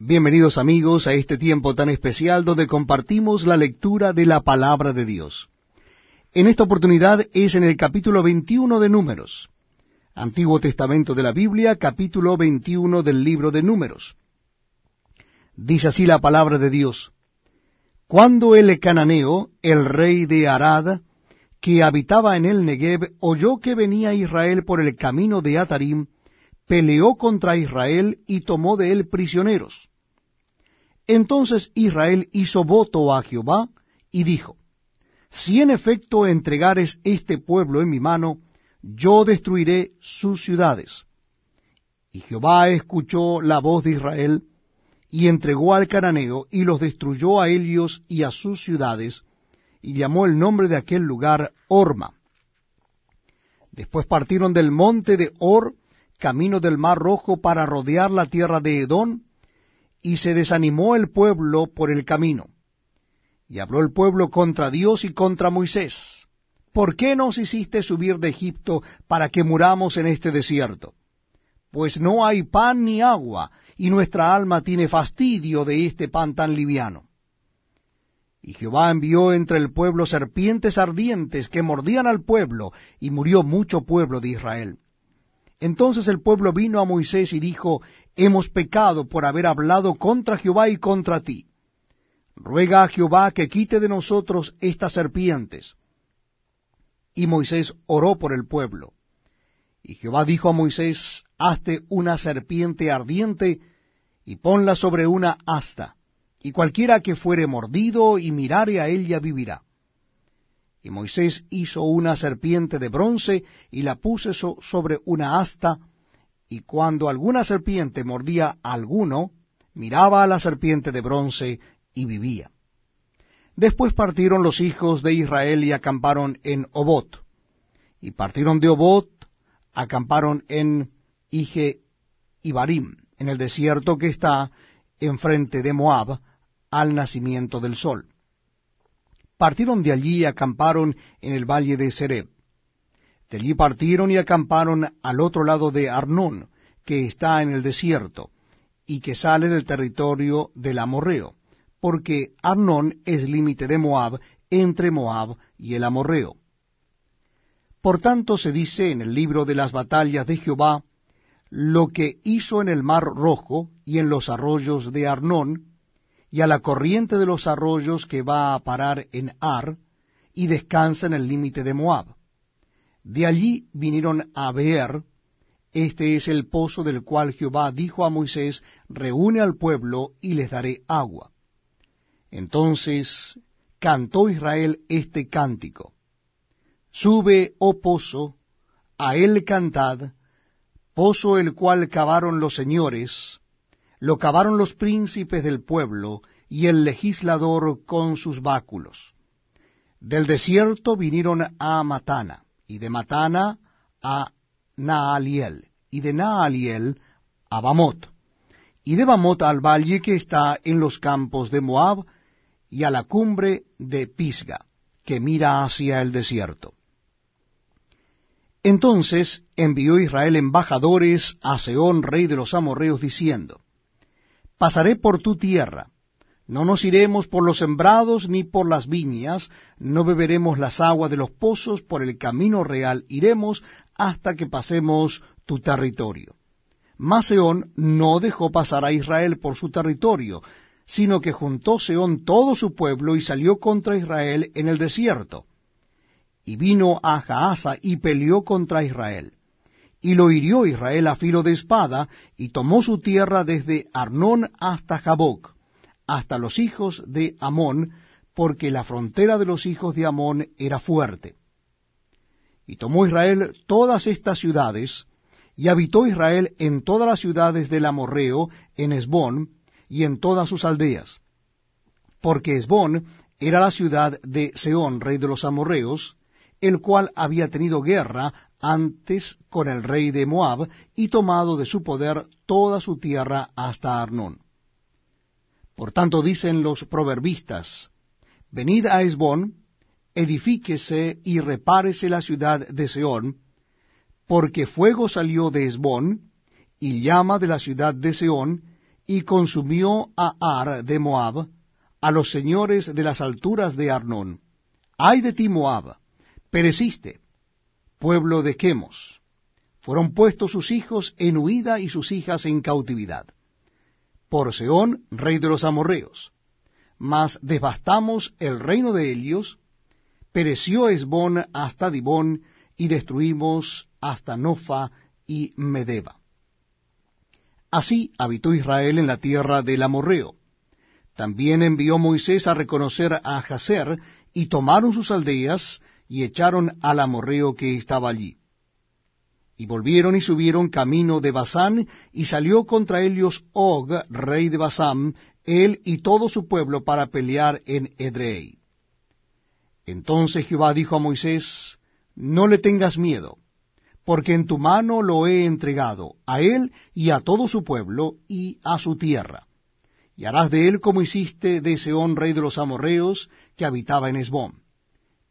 Bienvenidos amigos a este tiempo tan especial donde compartimos la lectura de la palabra de Dios. En esta oportunidad es en el capítulo 21 de Números, Antiguo Testamento de la Biblia, capítulo 21 del libro de Números. Dice así la palabra de Dios. Cuando el cananeo, el rey de Arad, que habitaba en el Negev, oyó que venía Israel por el camino de Atarim, peleó contra Israel y tomó de él prisioneros. Entonces Israel hizo voto a Jehová y dijo, Si en efecto entregares este pueblo en mi mano, yo destruiré sus ciudades. Y Jehová escuchó la voz de Israel, y entregó al cananeo, y los destruyó a ellos y a sus ciudades, y llamó el nombre de aquel lugar Orma. Después partieron del monte de Or, camino del mar rojo, para rodear la tierra de Edom, y se desanimó el pueblo por el camino. Y habló el pueblo contra Dios y contra Moisés. ¿Por qué nos hiciste subir de Egipto para que muramos en este desierto? Pues no hay pan ni agua, y nuestra alma tiene fastidio de este pan tan liviano. Y Jehová envió entre el pueblo serpientes ardientes que mordían al pueblo, y murió mucho pueblo de Israel. Entonces el pueblo vino a Moisés y dijo, Hemos pecado por haber hablado contra Jehová y contra ti. Ruega a Jehová que quite de nosotros estas serpientes. Y Moisés oró por el pueblo. Y Jehová dijo a Moisés, Hazte una serpiente ardiente y ponla sobre una asta, y cualquiera que fuere mordido y mirare a ella vivirá. Y Moisés hizo una serpiente de bronce y la puso sobre una asta, y cuando alguna serpiente mordía a alguno, miraba a la serpiente de bronce y vivía. Después partieron los hijos de Israel y acamparon en Obot. Y partieron de Obot, acamparon en Ije Barim, en el desierto que está enfrente de Moab, al nacimiento del sol partieron de allí y acamparon en el valle de Sereb. De allí partieron y acamparon al otro lado de Arnón, que está en el desierto, y que sale del territorio del Amorreo, porque Arnón es límite de Moab entre Moab y el Amorreo. Por tanto se dice en el libro de las batallas de Jehová, lo que hizo en el mar rojo y en los arroyos de Arnón, y a la corriente de los arroyos que va a parar en Ar, y descansa en el límite de Moab. De allí vinieron a Beer, este es el pozo del cual Jehová dijo a Moisés, reúne al pueblo y les daré agua. Entonces cantó Israel este cántico. Sube, oh pozo, a él cantad, pozo el cual cavaron los señores, lo cavaron los príncipes del pueblo y el legislador con sus báculos. Del desierto vinieron a Matana, y de Matana a Naaliel, y de Naaliel a Bamot, y de Bamot al valle que está en los campos de Moab, y a la cumbre de Pisga, que mira hacia el desierto. Entonces envió Israel embajadores a Seón, rey de los amorreos, diciendo, pasaré por tu tierra. No nos iremos por los sembrados ni por las viñas, no beberemos las aguas de los pozos, por el camino real iremos hasta que pasemos tu territorio. Mas Seón no dejó pasar a Israel por su territorio, sino que juntó Seón todo su pueblo y salió contra Israel en el desierto. Y vino a Jaasa y peleó contra Israel y lo hirió Israel a filo de espada, y tomó su tierra desde Arnón hasta Jaboc, hasta los hijos de Amón, porque la frontera de los hijos de Amón era fuerte. Y tomó Israel todas estas ciudades, y habitó Israel en todas las ciudades del Amorreo, en Esbón, y en todas sus aldeas. Porque Esbón era la ciudad de Seón, rey de los amorreos, el cual había tenido guerra antes con el rey de Moab, y tomado de su poder toda su tierra hasta Arnón. Por tanto dicen los proverbistas, Venid a Esbón, edifíquese y repárese la ciudad de Seón, porque fuego salió de Esbón, y llama de la ciudad de Seón, y consumió a Ar de Moab, a los señores de las alturas de Arnón. Ay de ti, Moab, pereciste, pueblo de Quemos. Fueron puestos sus hijos en huida y sus hijas en cautividad. Por Seón, rey de los amorreos. Mas devastamos el reino de Helios, pereció Esbón hasta Dibón, y destruimos hasta Nofa y Medeba. Así habitó Israel en la tierra del amorreo. También envió Moisés a reconocer a Jazer, y tomaron sus aldeas, y echaron al amorreo que estaba allí. Y volvieron y subieron camino de Basán, y salió contra ellos Og, rey de Basán, él y todo su pueblo, para pelear en Edrei. Entonces Jehová dijo a Moisés, No le tengas miedo, porque en tu mano lo he entregado, a él y a todo su pueblo, y a su tierra y harás de él como hiciste de Seón rey de los amorreos, que habitaba en Esbón.